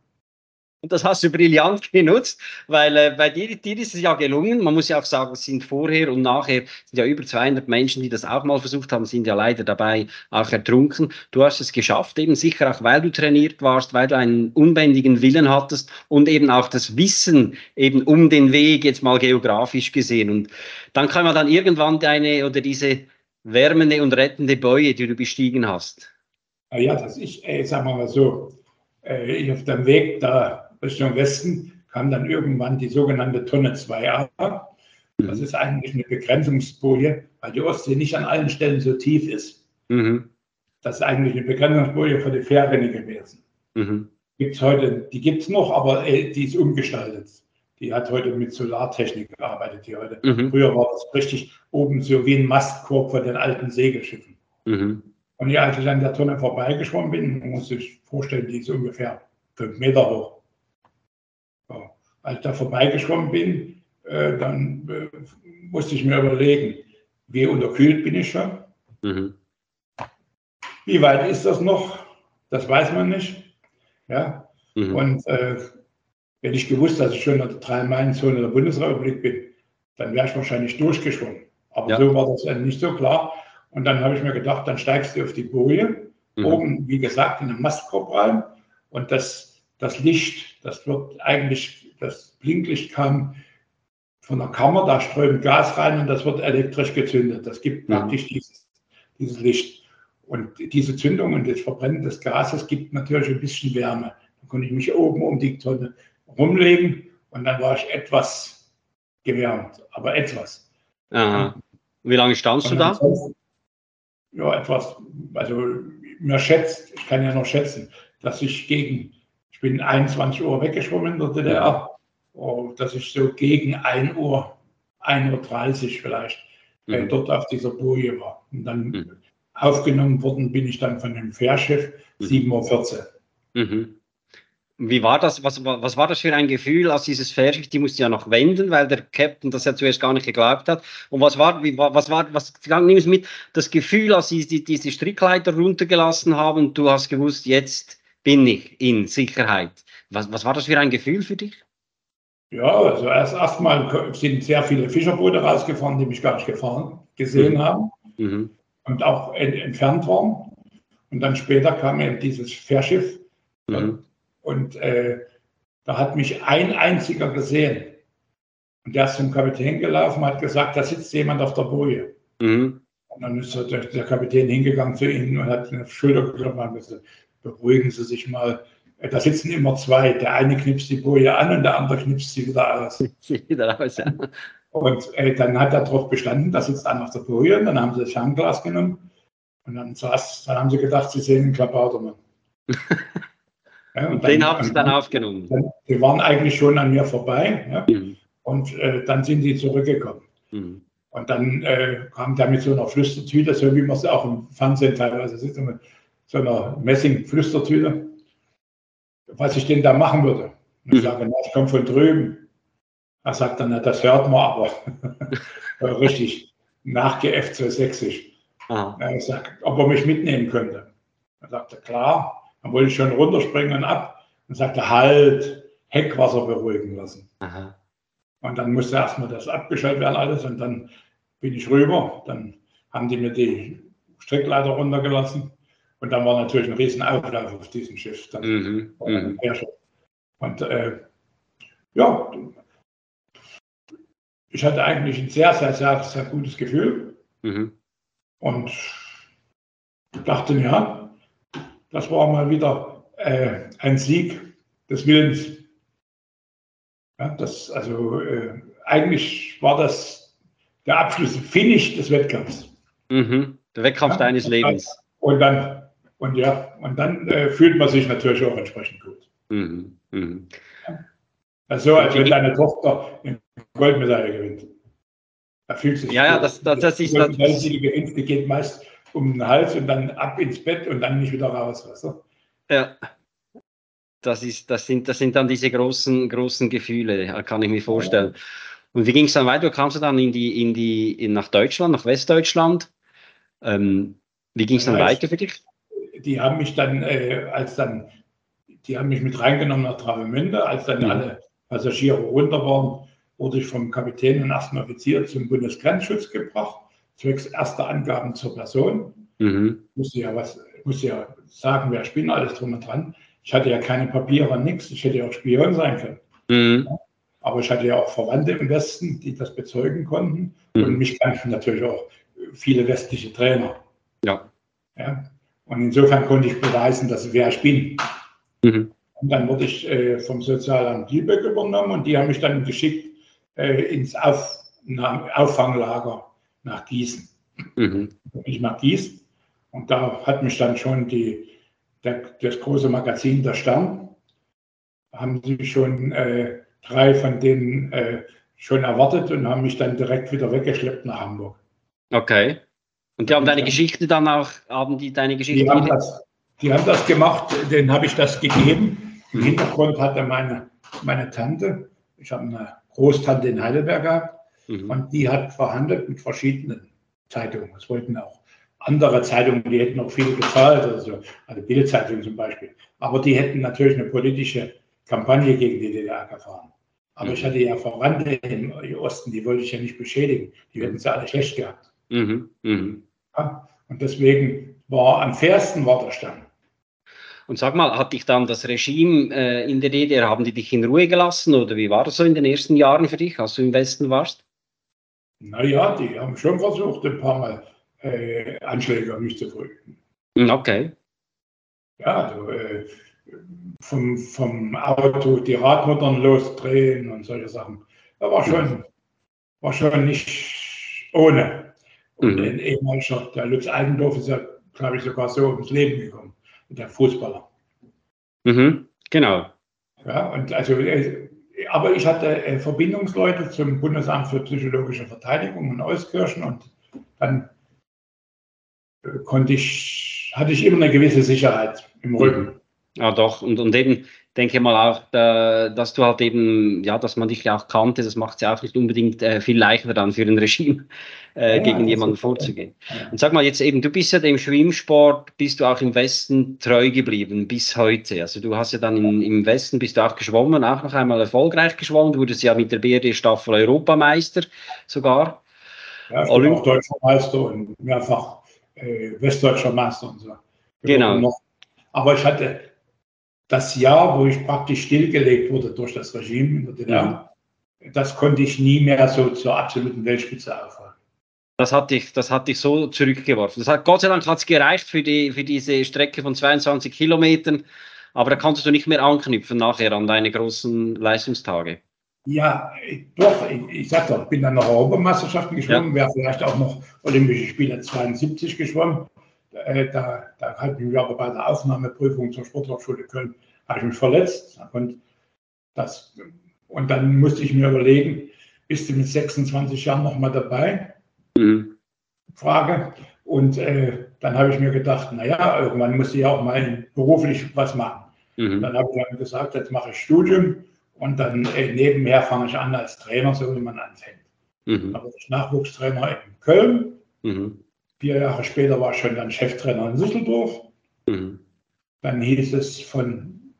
Und das hast du brillant genutzt, weil äh, bei dir, dir ist es ja gelungen. Man muss ja auch sagen, es sind vorher und nachher sind ja über 200 Menschen, die das auch mal versucht haben, sind ja leider dabei auch ertrunken. Du hast es geschafft, eben sicher auch, weil du trainiert warst, weil du einen unbändigen Willen hattest und eben auch das Wissen eben um den Weg jetzt mal geografisch gesehen. Und dann kann man dann irgendwann deine oder diese wärmende und rettende Bäue, die du bestiegen hast. Ja, das ist, äh, sagen wir mal so, äh, ich auf dem Weg da Richtung Westen kam dann irgendwann die sogenannte Tonne 2a. Das mhm. ist eigentlich eine Begrenzungsboje, weil die Ostsee nicht an allen Stellen so tief ist. Mhm. Das ist eigentlich eine Begrenzungsboje für die Fährrinne gewesen. Mhm. Gibt's heute, die gibt es noch, aber äh, die ist umgestaltet. Die hat heute mit Solartechnik gearbeitet. Die heute. Mhm. Früher war das richtig oben so wie ein Mastkorb von den alten Segelschiffen. Mhm. Und als ich an der Tonne vorbeigeschwommen bin, muss ich vorstellen, die ist ungefähr fünf Meter hoch. Als ich da vorbeigeschwommen bin, äh, dann äh, musste ich mir überlegen, wie unterkühlt bin ich schon? Mhm. Wie weit ist das noch? Das weiß man nicht. Ja? Mhm. Und äh, wenn ich gewusst, dass ich schon in der Drei-Meilen-Zone der Bundesrepublik bin, dann wäre ich wahrscheinlich durchgeschwommen. Aber ja. so war das nicht so klar. Und dann habe ich mir gedacht, dann steigst du auf die Boje, mhm. oben, wie gesagt, in den Mastkorb rein. Und das, das Licht, das wird eigentlich das Blinklicht kam von der Kammer, da strömt Gas rein und das wird elektrisch gezündet. Das gibt mhm. praktisch dieses, dieses Licht. Und diese Zündung und das Verbrennen des Gases gibt natürlich ein bisschen Wärme. Dann konnte ich mich oben um die Tonne rumlegen und dann war ich etwas gewärmt, aber etwas. Aha. Wie lange standst du da? Ja, etwas, also mir schätzt, ich kann ja noch schätzen, dass ich gegen, ich bin 21 Uhr weggeschwommen in der DDR, oh, dass ich so gegen 1 Uhr, 1.30 Uhr vielleicht mhm. äh, dort auf dieser Boje war. Und dann mhm. aufgenommen worden bin ich dann von dem Fährschiff mhm. 7.14 Uhr. Mhm. Wie war das? Was, was war das für ein Gefühl, als dieses Fährschiff, die musste ja noch wenden, weil der Captain das ja zuerst gar nicht geglaubt hat. Und was war, wie, was war, was nimm es mit, das Gefühl, als sie die, diese Strickleiter runtergelassen haben, du hast gewusst, jetzt bin ich in Sicherheit. Was, was war das für ein Gefühl für dich? Ja, also erst erstmal sind sehr viele Fischerboote rausgefahren, die mich gar nicht gefahren, gesehen mhm. haben mhm. und auch ent entfernt waren. Und dann später kam eben dieses Fährschiff. Mhm. Und äh, da hat mich ein einziger gesehen. Und der ist zum Kapitän gelaufen, hat gesagt, da sitzt jemand auf der Boje. Mhm. Und dann ist der, der, Kapitän hingegangen zu ihnen und hat eine Schulter geklopft und gesagt, beruhigen Sie sich mal. Da sitzen immer zwei. Der eine knipst die Boje an und der andere knipst sie wieder aus. wieder aus, ja. Und äh, dann hat er darauf bestanden, da sitzt einer auf der Boje und dann haben sie das Fernglas genommen und dann, saß, dann haben sie gedacht, sie sehen einen Klabautermann. Ja, und Den haben sie dann aufgenommen. Dann, die waren eigentlich schon an mir vorbei. Ja? Mhm. Und äh, dann sind die zurückgekommen. Mhm. Und dann äh, kam der mit so einer Flüstertüte, so wie man es auch im Fernsehen teilweise sieht, mit so einer Messing-Flüstertüte, was ich denn da machen würde. Und ich mhm. sage, na, ich komme von drüben. Er sagt dann, na, das hört man aber richtig nachgeäfft, so sächsisch. Ich sage, ob er mich mitnehmen könnte. Er sagte, klar. Dann wollte ich schon runterspringen und ab und sagte, halt, Heckwasser beruhigen lassen. Aha. Und dann musste erstmal das abgeschaltet werden, alles. Und dann bin ich rüber. Dann haben die mir die Strickleiter runtergelassen. Und dann war natürlich ein riesen Auflauf auf diesem Schiff. Dann mhm. mhm. Und äh, ja, ich hatte eigentlich ein sehr, sehr, sehr, sehr gutes Gefühl. Mhm. Und dachte, ja, das war mal wieder äh, ein Sieg des Willens. Ja, das, also äh, eigentlich war das der Abschluss, Finish des Wettkampfs. Mhm. Der Wettkampf ja, deines Lebens. Und dann, und ja, und dann äh, fühlt man sich natürlich auch entsprechend gut. Mhm. Mhm. Also, als wenn deine Tochter eine Goldmedaille gewinnt. Da fühlt sich ja, ja, das, das, das ist das. Die gewinnt, die geht meist um den Hals und dann ab ins Bett und dann nicht wieder raus. Weißt du? Ja. Das, ist, das, sind, das sind dann diese großen, großen Gefühle, kann ich mir vorstellen. Und wie ging es dann weiter? Kamst du dann in die, in die, in, nach Deutschland, nach Westdeutschland? Ähm, wie ging es dann ja, weiter für dich? Die haben mich dann, äh, als dann, die haben mich mit reingenommen nach Travemünde, als dann mhm. alle Passagiere runter waren, wurde ich vom Kapitän und ersten Offizier zum Bundesgrenzschutz gebracht zwecks erster Angaben zur Person. Mhm. Ich musste ja was, musste ja sagen, wer bin, alles drum und dran. Ich hatte ja keine Papiere, nichts. Ich hätte ja auch Spion sein können. Mhm. Aber ich hatte ja auch Verwandte im Westen, die das bezeugen konnten. Mhm. Und mich kannten natürlich auch viele westliche Trainer. Ja. ja. Und insofern konnte ich beweisen, dass wer ich bin. Mhm. Und dann wurde ich äh, vom Sozialamt Lübeck übernommen und die haben mich dann geschickt äh, ins Auf, Auffanglager nach Gießen. Mhm. Ich nach Gießen und da hat mich dann schon die, der, das große Magazin Der Stern, haben sie schon äh, drei von denen äh, schon erwartet und haben mich dann direkt wieder weggeschleppt nach Hamburg. Okay. Und die haben deine Geschichte dann auch, haben die deine Geschichte? Die haben, das, die haben das gemacht, denen habe ich das gegeben. Im mhm. Hintergrund hatte meine, meine Tante, ich habe eine Großtante in Heidelberg gehabt, Mhm. Und die hat verhandelt mit verschiedenen Zeitungen. Es wollten auch andere Zeitungen, die hätten auch viel gezahlt, also, also Bildzeitung zum Beispiel. Aber die hätten natürlich eine politische Kampagne gegen die DDR gefahren. Aber mhm. ich hatte ja Verwandte im Osten, die wollte ich ja nicht beschädigen. Die hätten sie alle schlecht gehabt. Mhm. Mhm. Ja, und deswegen war am fairsten war der Stand. Und sag mal, hat dich dann das Regime äh, in der DDR, haben die dich in Ruhe gelassen oder wie war das so in den ersten Jahren für dich, als du im Westen warst? Naja, die haben schon versucht, ein paar Mal äh, Anschläge auf mich zu verüben. Hm, okay. Ja, also, äh, vom, vom Auto die Radmuttern losdrehen und solche Sachen. Da war schon, war schon nicht ohne. Und mhm. ein ehemaliger, der Lutz Eidendorf ist ja, glaube ich, sogar so ums Leben gekommen, der Fußballer. Mhm, genau. Ja, und also äh, aber ich hatte äh, Verbindungsleute zum Bundesamt für psychologische Verteidigung in Euskirchen und dann äh, konnte ich, hatte ich immer eine gewisse Sicherheit im Rücken. Ja, doch. Und, und eben, denke mal auch, dass du halt eben, ja, dass man dich ja auch kannte, das macht es ja auch nicht unbedingt äh, viel leichter dann für ein Regime äh, ja, gegen jemanden vorzugehen. Ja. Und sag mal jetzt eben, du bist ja dem Schwimmsport, bist du auch im Westen treu geblieben bis heute. Also du hast ja dann in, im Westen bist du auch geschwommen, auch noch einmal erfolgreich geschwommen, du wurdest ja mit der BRD-Staffel Europameister sogar. Ja, ich bin auch deutscher Meister und mehrfach äh, westdeutscher Meister und so. Genau. Aber ich hatte das Jahr, wo ich praktisch stillgelegt wurde durch das Regime in der DDR, ja. das konnte ich nie mehr so zur absoluten Weltspitze aufhalten. Das hat dich, das hat dich so zurückgeworfen. Das hat, Gott sei Dank hat es gereicht für, die, für diese Strecke von 22 Kilometern, aber da konntest du nicht mehr anknüpfen nachher an deine großen Leistungstage. Ja, doch, ich, ich sag doch, bin dann noch Europameisterschaften geschwommen, ja. wäre vielleicht auch noch Olympische Spiele 72 geschwommen. Äh, da, da habe ich mich aber bei der Aufnahmeprüfung zur Sporthochschule Köln habe ich mich verletzt. Und, das, und dann musste ich mir überlegen, bist du mit 26 Jahren noch mal dabei? Mhm. Frage. Und äh, dann habe ich mir gedacht, naja, irgendwann muss ich ja auch mal beruflich was machen. Mhm. Dann habe ich dann gesagt, jetzt mache ich Studium und dann äh, nebenher fange ich an als Trainer, so wie man anfängt. Mhm. Dann wurde ich Nachwuchstrainer in Köln. Mhm. Vier Jahre später war ich schon dann Cheftrainer in Düsseldorf. Mhm. Dann hieß es von,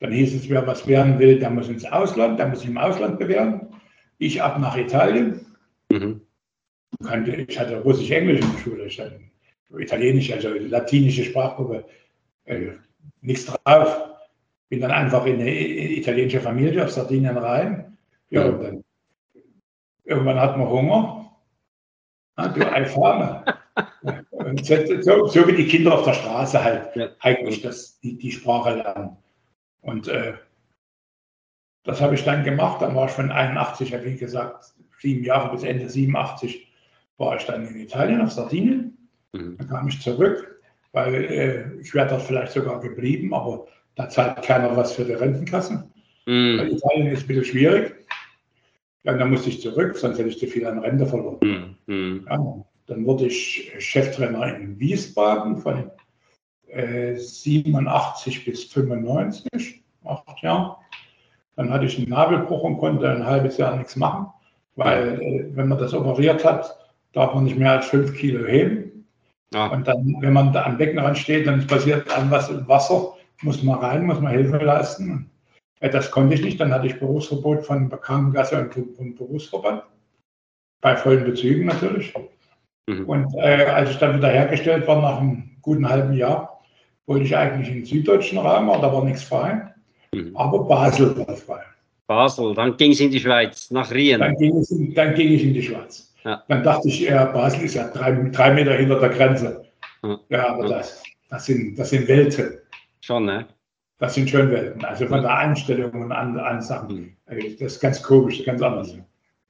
dann hieß es, wer was werden will, der muss ins Ausland, der muss sich im Ausland bewähren. Ich ab nach Italien. Mhm. Ich hatte Russisch-Englisch in der Schule, ich hatte Italienisch, also latinische Sprachgruppe, äh, nichts drauf. Bin dann einfach in eine italienische Familie auf Sardinien rein. Ja, und dann irgendwann hat man Hunger. Ah, du Alfame. So, so, wie die Kinder auf der Straße halt ja. eigentlich das, die, die Sprache lernen. Und äh, das habe ich dann gemacht. Dann war ich von 81, wie gesagt, sieben Jahre bis Ende 87 war ich dann in Italien, auf Sardinien. Mhm. Dann kam ich zurück, weil äh, ich wäre dort vielleicht sogar geblieben, aber da zahlt keiner was für die Rentenkasse. Mhm. Weil Italien ist ein bisschen schwierig. Ja, dann musste ich zurück, sonst hätte ich zu viel an Rente verloren. Mhm. mhm. Ja, dann wurde ich Cheftrainer in Wiesbaden von äh, 87 bis 95, acht Jahre. Dann hatte ich einen Nabelbruch und konnte ein halbes Jahr nichts machen, weil äh, wenn man das operiert hat, darf man nicht mehr als fünf Kilo heben. Ja. Und dann, wenn man da am Beckenrand steht, dann passiert irgendwas im Wasser, muss man rein, muss man Hilfe leisten. Äh, das konnte ich nicht. Dann hatte ich Berufsverbot von Krankenkasse und, und Berufsverband. Bei vollen Bezügen natürlich. Mhm. Und äh, als ich dann wieder hergestellt war, nach einem guten halben Jahr, wollte ich eigentlich in den süddeutschen Raum, aber da war nichts frei. Mhm. Aber Basel war frei. Basel, dann ging es in die Schweiz, nach Rien. Dann ging, es in, dann ging ich in die Schweiz. Ja. Dann dachte ich, ja, Basel ist ja drei, drei Meter hinter der Grenze. Ja, ja aber. Das, das, sind, das sind Welten. Schon, ne? Das sind schon Welten. Also von der Einstellung und an, an Sachen. Mhm. Das ist ganz komisch, ganz anders.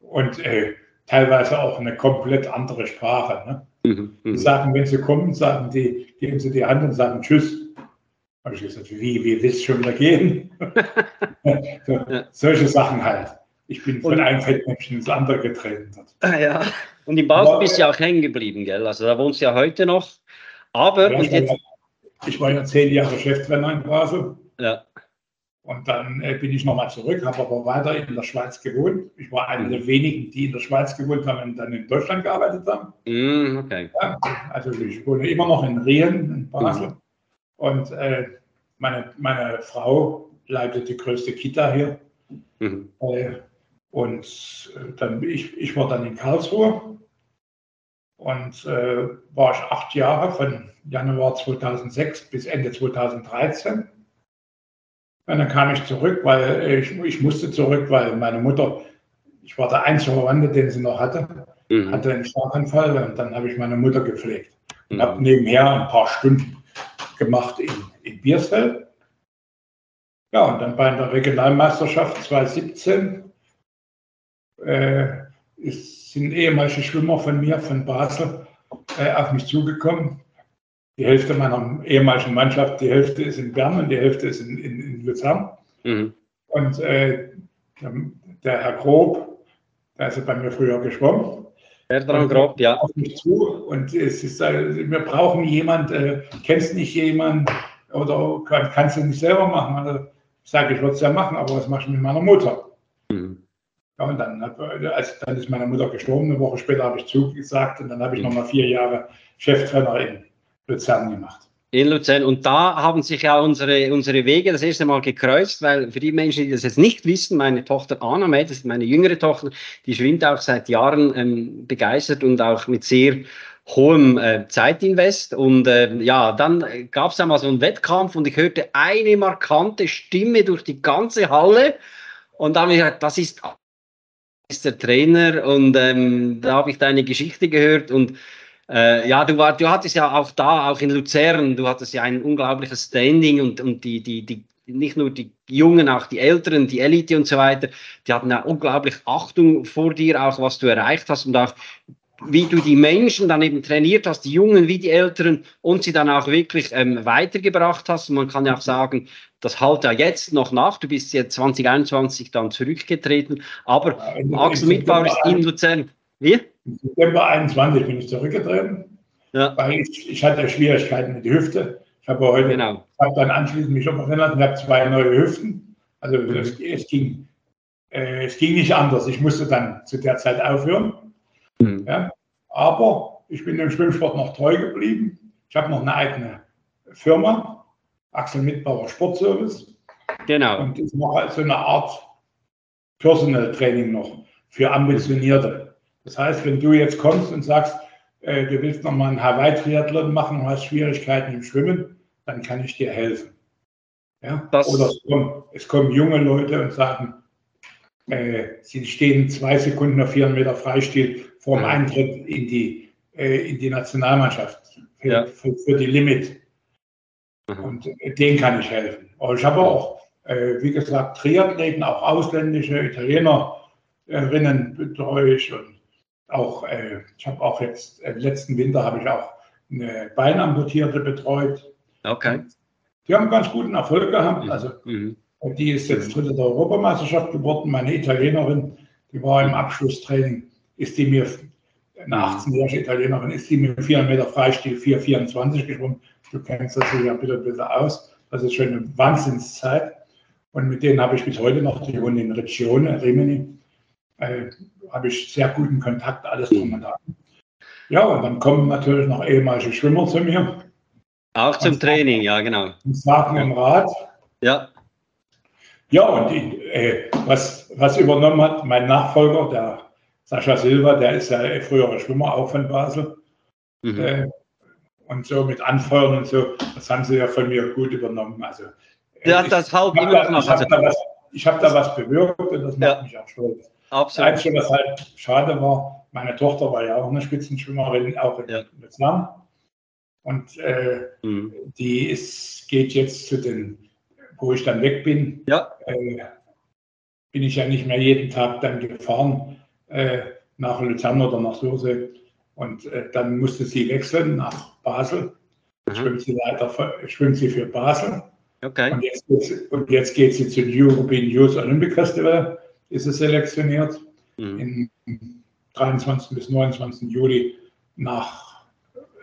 Und äh, teilweise auch eine komplett andere Sprache. Ne? Mhm, die mhm. sagen, wenn sie kommen, sagen die, geben sie die Hand und sagen Tschüss. Habe ich gesagt, wie, wie willst du schon wieder gehen? so, ja. Solche Sachen halt. Ich bin von und, einem Fettnäpfchen ins andere getreten. Ah, ja, und in Basel bist du ja auch hängen geblieben, gell? Also da wohnst du ja heute noch. Aber ja, ich, war ja, ich war ja zehn Jahre Cheftrainer in Basel. Ja. Und dann äh, bin ich nochmal zurück, habe aber weiter in der Schweiz gewohnt. Ich war einer der wenigen, die in der Schweiz gewohnt haben und dann in Deutschland gearbeitet haben. Mm, okay. Ja, also ich wohne immer noch in Rien, in Basel. Mhm. Und äh, meine, meine Frau leitet die größte Kita hier. Mhm. Äh, und äh, dann, ich, ich war dann in Karlsruhe und äh, war ich acht Jahre von Januar 2006 bis Ende 2013. Und dann kam ich zurück, weil ich, ich musste zurück, weil meine Mutter, ich war der einzige Verwandte, den sie noch hatte, mhm. hatte einen Schlaganfall und dann habe ich meine Mutter gepflegt. Und mhm. habe nebenher ein paar Stunden gemacht in, in Biersfeld. Ja, und dann bei der Regionalmeisterschaft 2017 äh, ist, sind ehemalige Schwimmer von mir, von Basel, äh, auf mich zugekommen die Hälfte meiner ehemaligen Mannschaft, die Hälfte ist in Bern und die Hälfte ist in, in, in Luzern. Mhm. Und äh, der Herr Grob, der ist ja bei mir früher geschwommen. Bertrand Grob, ja. Auf mich zu und es ist, äh, wir brauchen jemanden, äh, kennst nicht jemanden, oder kann, kannst du nicht selber machen? Also, ich sage, ich würde es ja machen, aber was machst du mit meiner Mutter? Mhm. Ja, und dann, also, dann ist meine Mutter gestorben, eine Woche später habe ich zugesagt und dann habe ich mhm. nochmal vier Jahre Cheftrainer in Luzern gemacht. In Luzern. Und da haben sich ja unsere, unsere Wege das erste Mal gekreuzt, weil für die Menschen, die das jetzt nicht wissen, meine Tochter Anna, das ist meine jüngere Tochter, die schwimmt auch seit Jahren ähm, begeistert und auch mit sehr hohem äh, Zeitinvest. Und äh, ja, dann gab es einmal so einen Wettkampf und ich hörte eine markante Stimme durch die ganze Halle. Und da habe ich gesagt, das ist, ist der Trainer. Und ähm, da habe ich deine Geschichte gehört und äh, ja, du, war, du hattest ja auch da, auch in Luzern, du hattest ja ein unglaubliches Standing und, und die, die, die, nicht nur die Jungen, auch die Älteren, die Elite und so weiter, die hatten ja unglaublich Achtung vor dir, auch was du erreicht hast und auch wie du die Menschen dann eben trainiert hast, die Jungen wie die Älteren und sie dann auch wirklich ähm, weitergebracht hast. Und man kann ja auch sagen, das halt ja jetzt noch nach. Du bist jetzt 2021 dann zurückgetreten, aber ja, Axel Mitbauer ist in Luzern. Wie? Im September 21 bin ich zurückgetreten, ja. weil ich, ich hatte Schwierigkeiten mit der Hüfte. Ich habe heute, genau. habe dann anschließend mich operiert und habe zwei neue Hüften. Also mhm. es, es, ging, äh, es ging nicht anders. Ich musste dann zu der Zeit aufhören. Mhm. Ja. Aber ich bin dem Schwimmsport noch treu geblieben. Ich habe noch eine eigene Firma, Axel Mitbauer Sportservice. Genau. Und ich mache so eine Art Personal Training noch für Ambitionierte. Das heißt, wenn du jetzt kommst und sagst, äh, du willst nochmal einen Hawaii-Triathlon machen und hast Schwierigkeiten im Schwimmen, dann kann ich dir helfen. Ja? Oder es kommen, es kommen, junge Leute und sagen, äh, sie stehen zwei Sekunden auf vier Meter Freistil vor dem Eintritt in die, äh, in die Nationalmannschaft für, ja. für, für die Limit. Mhm. Und äh, denen kann ich helfen. Aber ich habe auch, äh, wie gesagt, Triathleten, auch ausländische Italienerinnen betreue ich und auch, äh, ich habe auch jetzt, äh, letzten Winter habe ich auch eine Beinamputierte betreut. Okay. Die haben ganz guten Erfolg gehabt. Mhm. Also, mhm. die ist jetzt dritte der Europameisterschaft geworden. Meine Italienerin, die war im Abschlusstraining, ist die mir, eine 18-jährige Italienerin, ist die mit 4 Meter Freistil 4,24 geschwommen. Du kennst das ja bitte, bitte aus. Das ist schon eine Wahnsinnszeit. Und mit denen habe ich bis heute noch, die wohnen in Regione, Rimini, äh, habe ich sehr guten Kontakt, alles drum und dran. Ja, und dann kommen natürlich noch ehemalige Schwimmer zu mir. Auch zum Training, ja, genau. Und sagen im Rat. Ja. Ja, und die, äh, was, was übernommen hat, mein Nachfolger, der Sascha Silva, der ist ja früherer Schwimmer, auch von Basel. Mhm. Äh, und so mit Anfeuern und so, das haben sie ja von mir gut übernommen. Also, ja, ich, das haut immer noch. Ich habe da, was, hab da was bewirkt und das macht ja. mich auch stolz. Absolut. Einzige, was halt schade war, meine Tochter war ja auch eine Spitzenschwimmerin, auch in ja. Vietnam. Und äh, mhm. die ist, geht jetzt zu den, wo ich dann weg bin, ja. äh, bin ich ja nicht mehr jeden Tag dann gefahren äh, nach Luzern oder nach Sursee. Und äh, dann musste sie wechseln nach Basel. Mhm. Schwimmt sie leider schwimmt sie für Basel. Okay. Und jetzt, und jetzt geht sie zu European Youth Olympic Festival ist es selektioniert. Mhm. Im 23. bis 29. Juli nach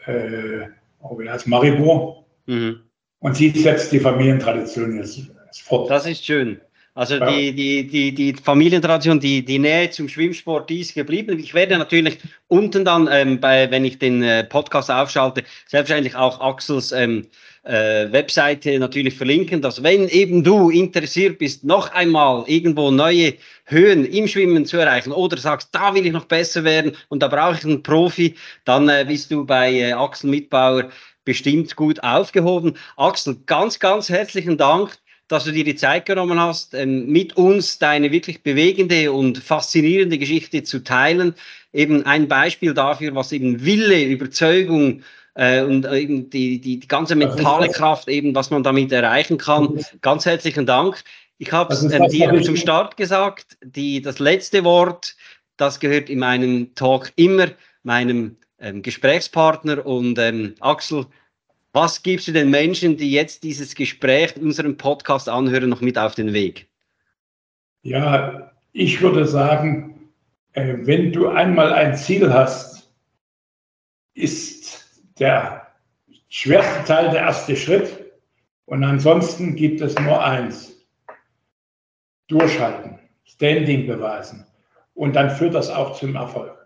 äh, oh, Maribor. Mhm. Und sie setzt die Familientradition jetzt fort. Das ist schön. Also die, die, die, die Familientradition, die, die Nähe zum Schwimmsport, die ist geblieben. Ich werde natürlich unten dann, ähm, bei, wenn ich den äh, Podcast aufschalte, selbstverständlich auch Axels ähm, äh, Webseite natürlich verlinken, dass wenn eben du interessiert bist, noch einmal irgendwo neue Höhen im Schwimmen zu erreichen oder sagst, da will ich noch besser werden und da brauche ich einen Profi, dann äh, bist du bei äh, Axel Mitbauer bestimmt gut aufgehoben. Axel, ganz, ganz herzlichen Dank dass du dir die Zeit genommen hast, ähm, mit uns deine wirklich bewegende und faszinierende Geschichte zu teilen. Eben ein Beispiel dafür, was eben Wille, Überzeugung äh, und äh, eben die, die, die ganze mentale Kraft, eben was man damit erreichen kann. Ganz herzlichen Dank. Ich habe es ähm, dir zum Start gesagt, die, das letzte Wort, das gehört in meinem Talk immer meinem ähm, Gesprächspartner und ähm, Axel, was gibst du den Menschen, die jetzt dieses Gespräch in unserem Podcast anhören, noch mit auf den Weg? Ja, ich würde sagen, äh, wenn du einmal ein Ziel hast, ist der schwerste Teil der erste Schritt. Und ansonsten gibt es nur eins. Durchhalten, Standing beweisen. Und dann führt das auch zum Erfolg.